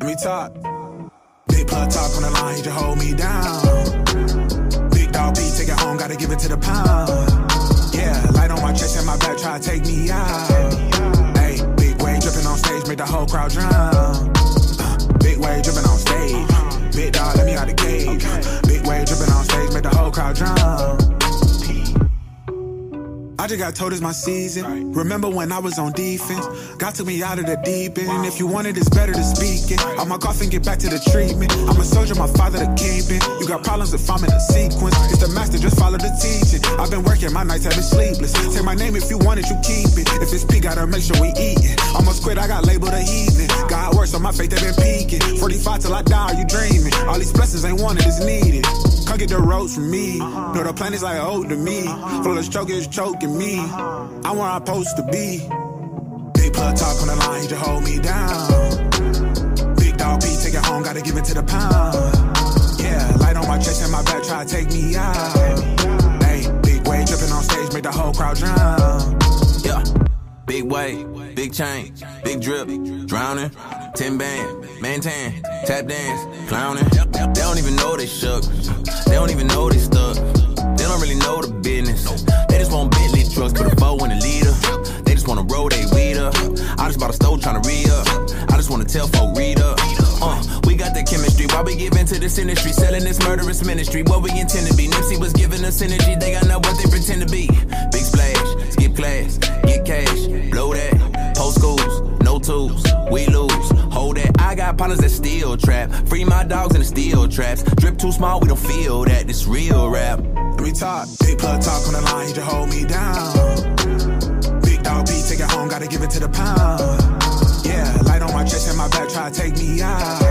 Let me talk. Big plug talk on the line, he just hold me down. Big dog beat, take it home, gotta give it to the pound. Yeah, light on my chest and my back, try to take me out. Hey, big wave dripping on stage, make the whole crowd drown. Uh, big wave dripping on stage. Big dog, let me out the cage. Big wave dripping on stage, make the whole crowd drown. Just got told it's my season. Remember when I was on defense? God took me out of the deep end. If you want it, it's better to speak it. I'ma cough and get back to the treatment. I'm a soldier, my father the kingpin. You got problems if I'm in a sequence. It's the master, just follow the teaching. I've been working, my nights have been sleepless. Say my name if you want it, you keep it. If it's peak, gotta make sure we eat it. Almost quit, I got labeled a heathen. God works on my faith, they been peaking. 45 till I die, are you dreaming. All these blessings ain't wanted, it's needed. Come get the ropes from me. Uh-huh. Know the plan is like old to me. Uh-huh. Flawless choke is choking me. Uh-huh. I'm where I'm supposed to be. Big plug talk on the line, he just hold me down. Big dog beat, take it home, gotta give it to the pound. Yeah, light on my chest and my back, try to take me out. Hey, big wave dripping on stage, make the whole crowd drown. Big weight, big chain, big drip, drowning, 10 band, maintain, tap dance, clowning. They don't even know they shook. They don't even know they stuck. They don't really know the business. They just want Bentley trucks, put a bow in the leader. They just wanna roll they weed up. I just bought a stove tryna re up. I just wanna tell folk read up. Uh, we got the chemistry. Why we give into this industry? Selling this murderous ministry. What we intend to be. Nipsey was giving us energy. They got not what they pretend to be. Partners that steal trap. Free my dogs in the steel traps. Drip too small, we don't feel that. This real rap. Let me talk. Big plug talk on the line, he just hold me down. Big dog beat, take it home, gotta give it to the pound. Yeah, light on my chest and my back, try to take me out.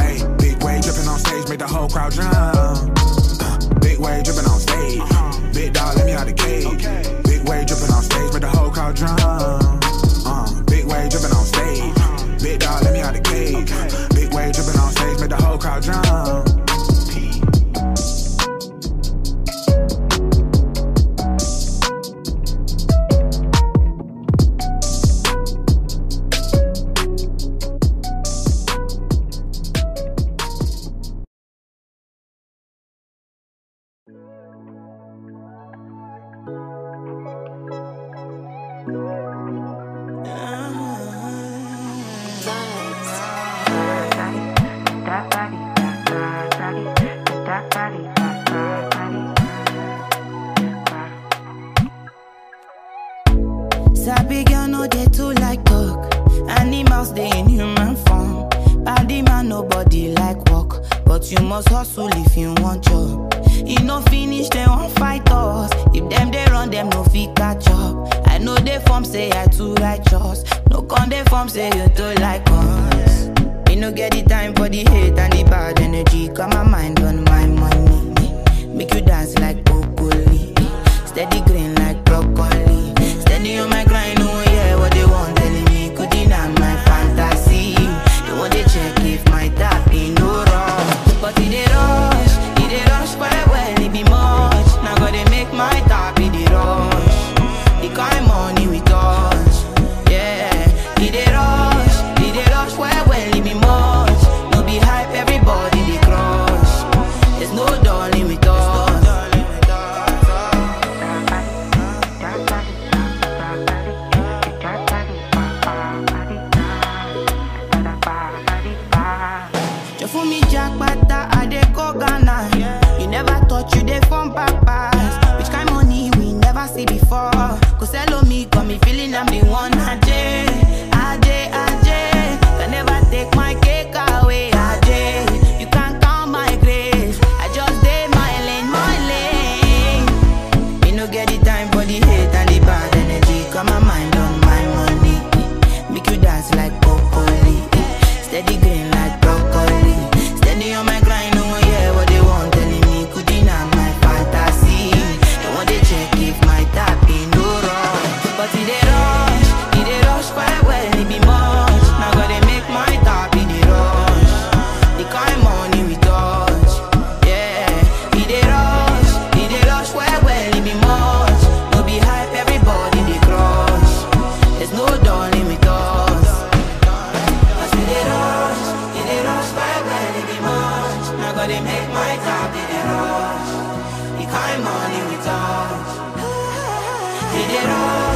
Hey, big wave dripping on stage, make the whole crowd drown. Uh, big wave dripping on stage. Big dog, let me out the cage. Big wave dripping on stage, make the whole crowd drown. Uh, big wave dripping on stage. Big dog, let me out the cage. Big wave dripping on stage, make the whole crowd drown. off. You climb on it with off. Hit it off.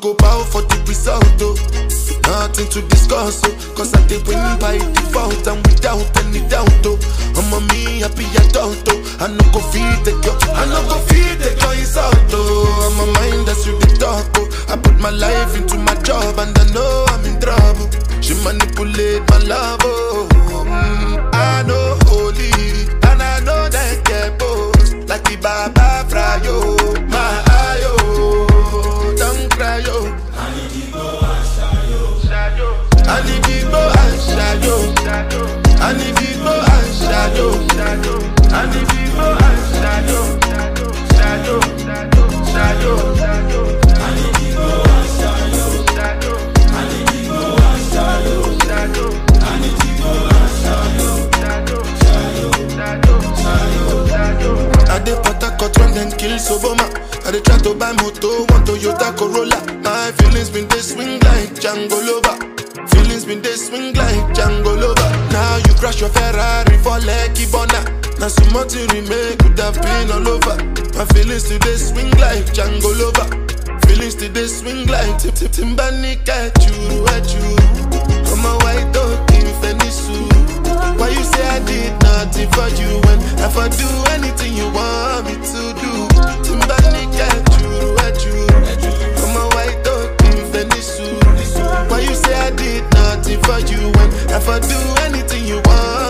Go bow for the result, oh. Nothing to discuss, oh. Cause I did win by default and without any doubt, oh. I'm a me happy adult, oh. I no go feed the girl, I no go feed the girl insult, oh. I'm a mind that's you the talk, oh. I put my life into my job and I know I'm in trouble. She manipulate my love, oh. Mm, I know holy and I know that get. Like the Baba Frayo, my shadow. I need to go and shadow. I need to go and shadow. Shadow, shadow, shadow. I need to go and shadow. I need to go and shadow. I need to go and shadow. Shadow, shadow, shadow. I dey port harcourt run then kill soboma try to buy moto one toyota corolla my feelings been dey swing like django lover feelings been dey swing like crash your ferrari for lekki burna na so much you remain could have been all over my feelings dey swing like django lover feelings dey swing like tip tip timbani kẹjuru ẹjuru ọmọ white dog ní sùúrù. Why you say I did nothing for you when if I do anything you want me to do? Timbani at you. I'm a white dog in Venice. Why you say I did nothing for you when if I do anything you want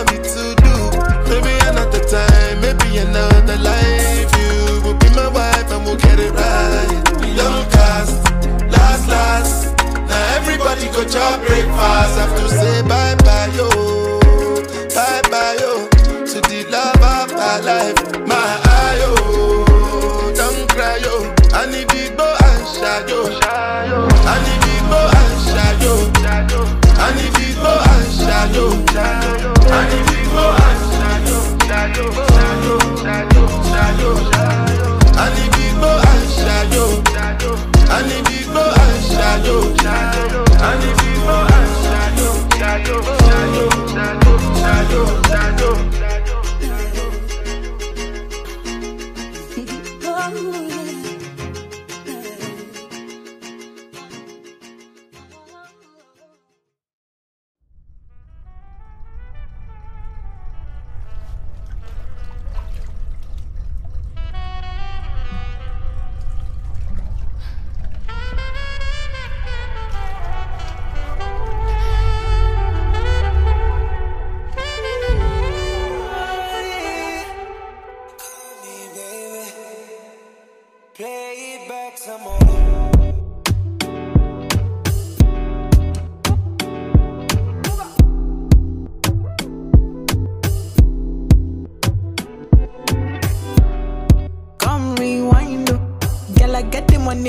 shadow. I need to go and shadow. I need to go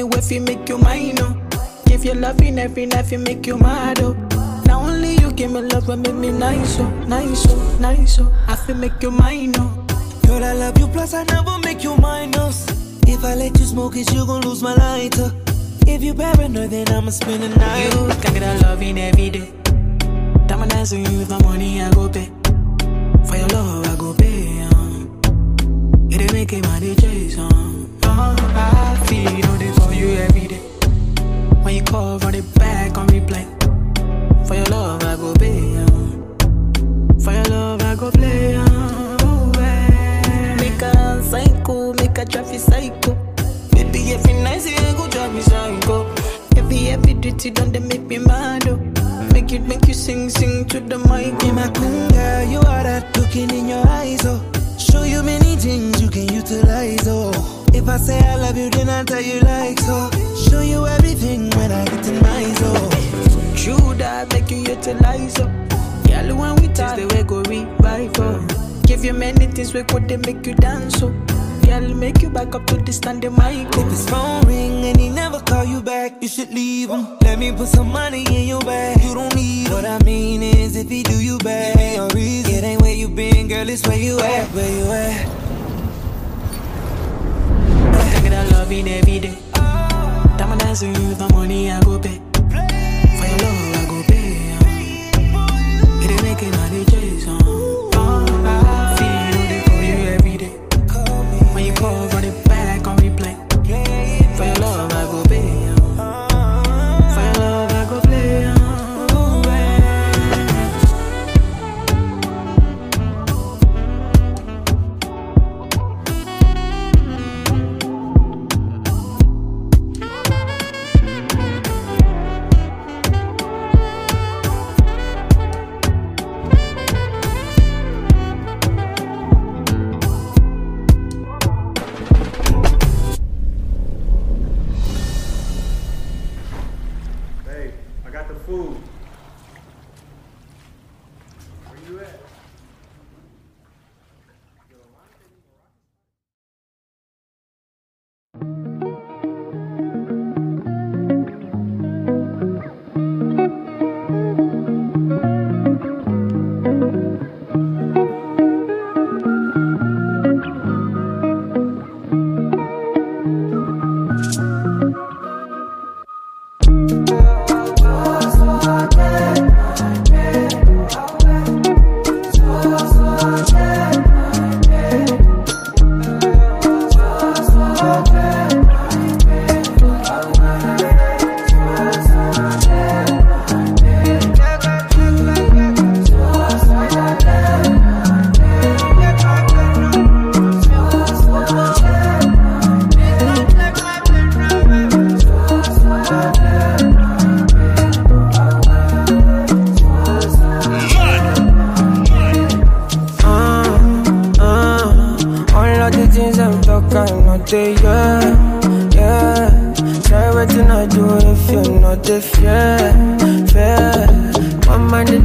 the money if you make you mine, oh. Give you loving every night, you make you mad, oh. Now only you give me love and make me nice, oh, nice, oh, nice, oh. I feel make you mine, oh. Girl, I love you, plus I never make you minus. If I let you smoke it, you gon' lose my lighter. If you paranoid, then I'ma spend the night. You can get a loving every day. Time I dance with you with my money, I go pay. For your love, I go pay. Um. It ain't making DJs, um. Oh, I feel you know you every day. When you call, run it back on replay. For your love, I go pay. For your love, I go play. Um. Make a psycho, make a traffic psycho. Baby, every nice, you go drop me psycho. Every every duty don't they make me mad oh. Make it make you sing, sing to the mic. Be my cool girl, you are that looking in your eyes oh. Show you many things you can utilize oh. If I say I love you, then I tell you like so. Show you everything when I get in my zone. True that make you utilize up. Girl, when we talk, the way go revive up. Give you many things, we could they make you dance up. Girl, make you back up to the standing mic. If his phone ring and he never call you back, you should leave him. Let me put some money in your bag. You don't need him. What I mean is, if he do you bad, it ain't no reason. It ain't where you been, girl, it's where you at, where you at. I you every day. Time I dance with you my money, I go pay. For your love, I go pay. It ain't making all the chase. Uh, feel it for you every day. When you call, run it back on replay.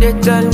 My mind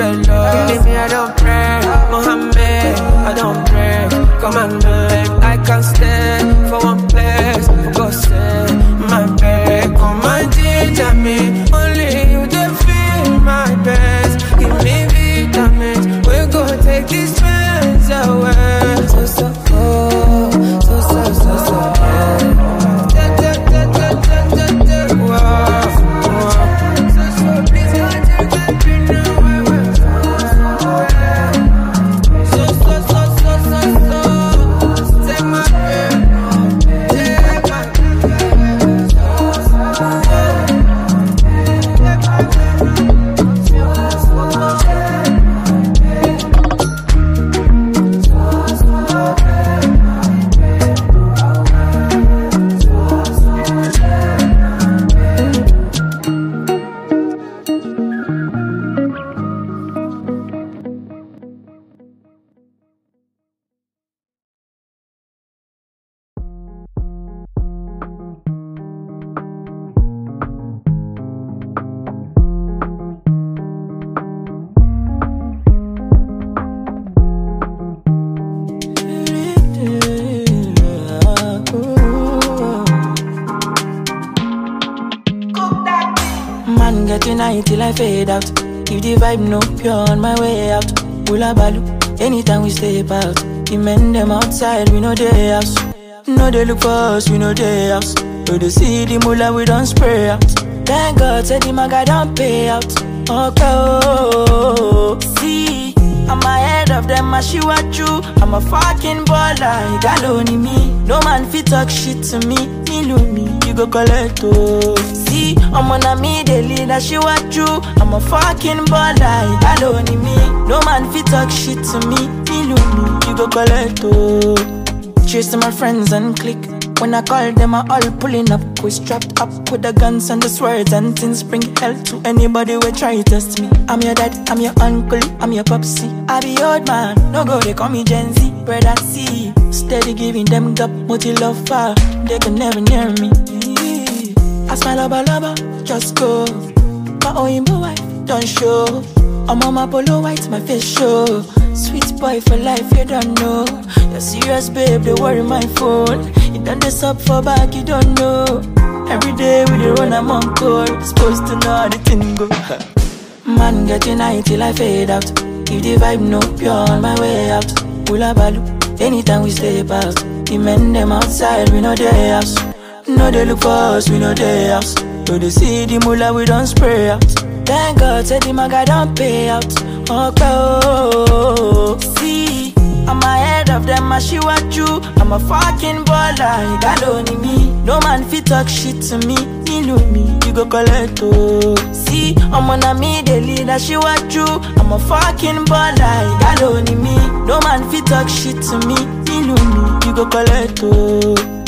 dreadlocks. Believe me, I don't pray. Mohammed, I don't pray. Commandment, I can't vibe no pure on my way out. Hula balu, anytime we step out. The men them outside, we know they house. No they look for us, we know they house. To the see the mullah we don't spray out. Thank God, say the maga don't pay out. Okay, oh, see, I'm ahead of them, I she what you. I'm a fucking baller, you got me. No man fit talk shit to me, me me, you go collect oh. See, I'm on a me, the leader, she what you. I'm a fucking baller, got only me. No man fit talk shit to me, me me, you go collect oh. Cheers my friends and click. When I call them, I all pulling up. We strapped up with the guns and the swords and things. Bring hell to anybody who try test me. I'm your dad, I'm your uncle, I'm your popsy. I be old man, no go, they call me Gen Z. Brother C, steady giving them gap, multi love fire. They can never near me. I smile lover, lover, just go. My Oyinbo wife, don't show. I'm on my polo white, my face show. Sweet boy for life, you don't know. You're serious, babe, they worry my phone. You done this up for back, you don't know. Every day we dey run, I'm on call. Supposed to know the thing go. Man, getting high till I fade out. If the vibe no pure, on my way out. Pull a balu, anytime we stay past The men them outside, we know their house. No, they look for us, we know they house. So they see the mullah, we don't spray out. Thank God, say the maga don't pay out. Okay, oh, see, I'm ahead of them, I she what you. I'm a fucking baller, you got only me. No man fit talk shit to me, me love me, you go collect oh. See, I'm on a me, the leader, she what you. I'm a fucking baller, you got only me. No man fit talk shit to me, me love me, you go collect oh.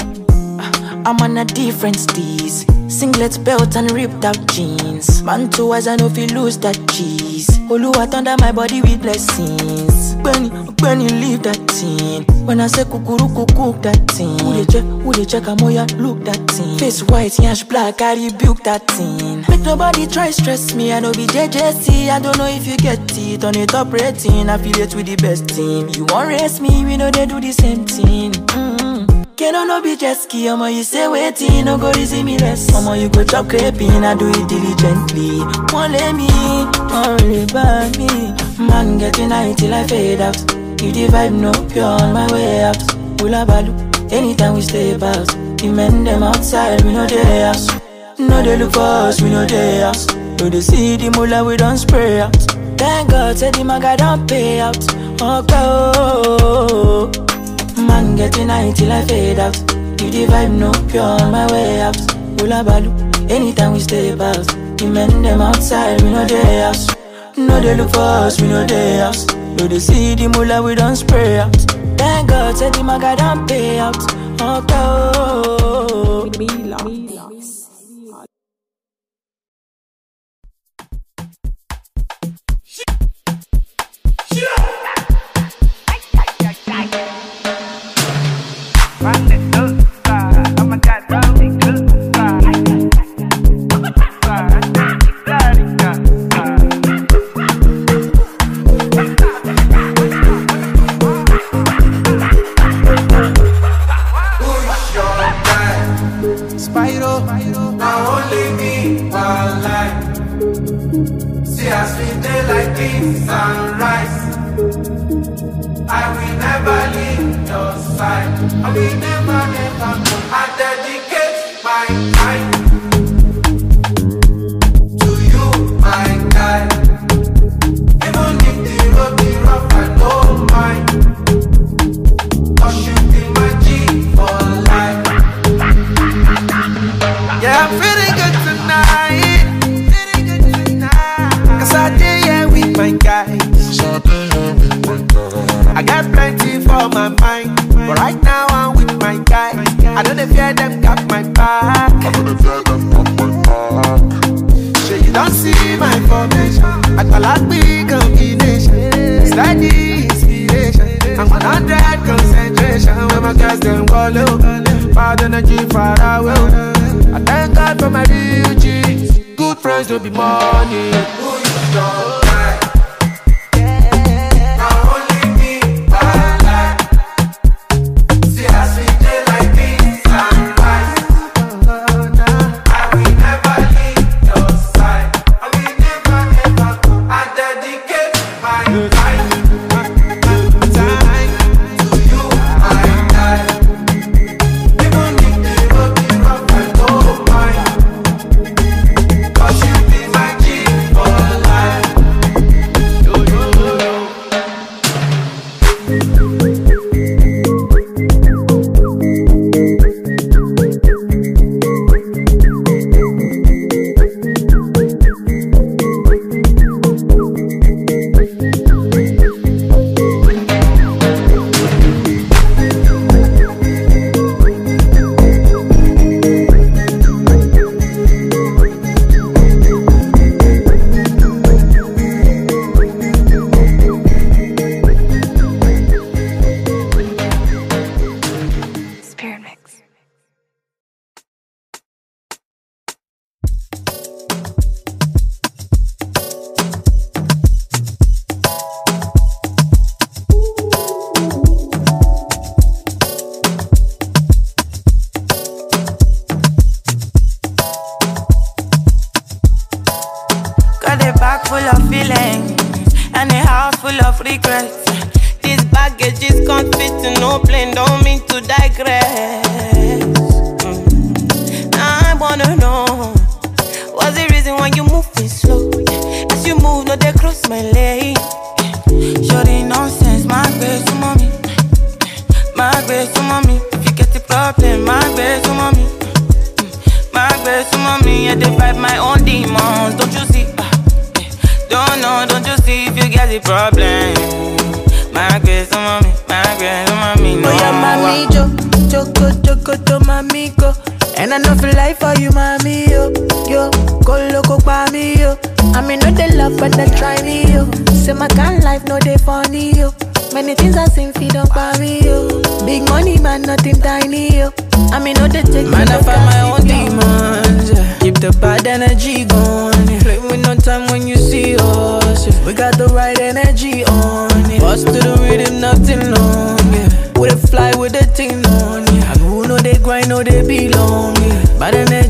I'm on a different steez. Singlet belt and ripped out jeans. Man, two eyes, I know if you lose that cheese. Oluwa under my body with blessings. When you leave that thing. When I say kukuru cook that thing. Who they check, who they check, I'm ya look that thing. Face white, yash black, I rebuke that thing. Make nobody try stress me, I know be JJC. I don't know if you get it on a top rating. Affiliate with the best team. You want race me, we know they do the same thing. Mm-hmm. Can no be jet ski, I'ma you say waiting, no go easy me less. I'ma you go chop crepin, I do it diligently. Won't let me, worry about me. Man getting high till I fade out. If the vibe no pure on my way out. Pull balu, anytime we step out. The men them outside, we know their house. No they look for us, we know their house. No they see the mullah, we don't spray out. Thank God, say the maga don't pay out. Oh. Getting till I fade out. If the vibe no pure on my way out. Ula balu, anytime we stay out. The men them outside, we know their house. No they look for us, we know their house. No they see the mullah, we don't spray out. Thank God, say the maga don't pay out. Okay, oh. Spyro, See as we day like this sunrise. I will never leave your side. I will never, never go. I dedicate my time Friends don't be money. And a house full of regrets. This baggage is can't fit to no plane, don't mean to digress. Mm. I wanna know what's the reason why you moving slow? As you move, no they cross my lane. Shorty nonsense, my best to mommy, my best to mommy. If you get the problem, my best to mommy. My best to mommy, I divide my own demons. Don't you see? Don't know, don't you see if you get the problem? My best to mommy, my best to mommy. No, Oh yeah, mami, jo, choco, choco, to mami, go. And I know for life for you, mami, yo, yo. Go loco, pa me, yo. I mean, no they love, but they try me, yo. Say my kind life, no they funny, yo. Many things I seen, feed up on me, yo. Big money, man, nothing tiny, yo. I mean, no they take Man, me, I find my own demons. Keep the bad energy going. Play with no time when you see us. yeah. We got the right energy on. Yeah. Bust to the rhythm, nothing long. Yeah. We dey fly with the thing on. Yeah. And who know they grind, know they belong. Yeah. Bad energy,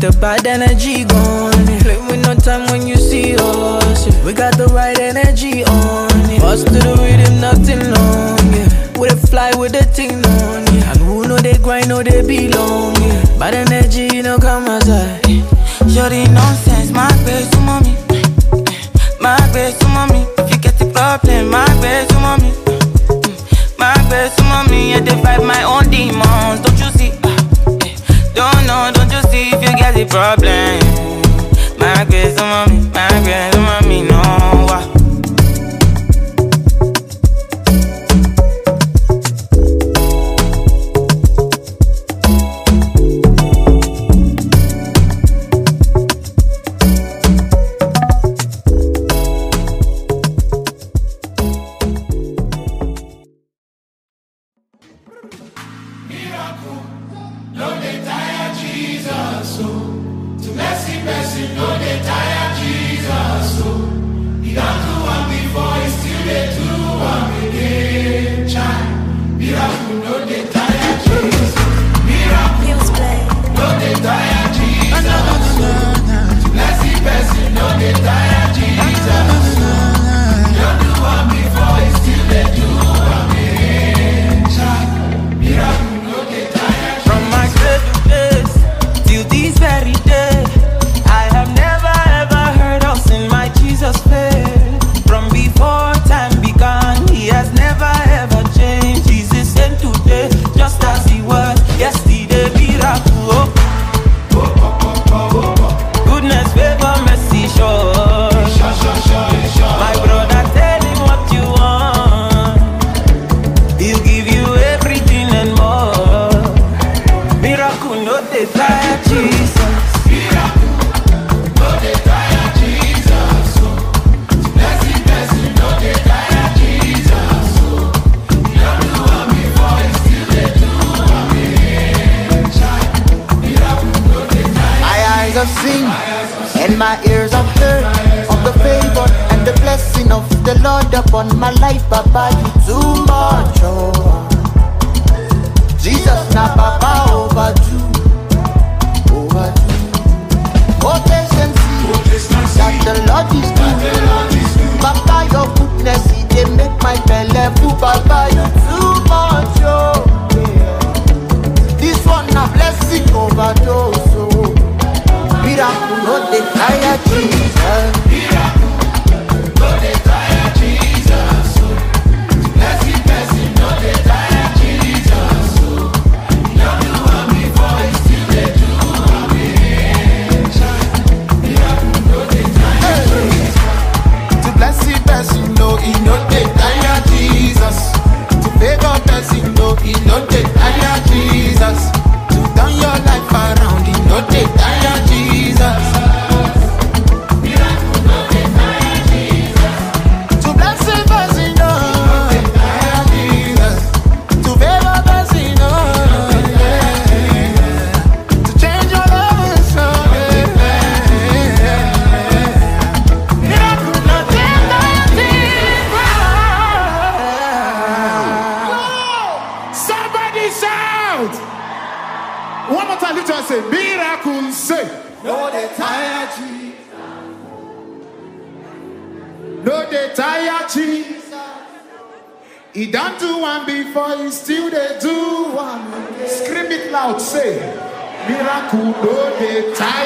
the bad energy yeah. Play with no time when you see us. We got the right energy on. Bust to the rhythm, nothing long. Yeah. We dey fly with the thing on. Yeah. And who know they grind, know they belong. Yeah. Bad energy, know, come aside. Shorty nonsense, my best miracle no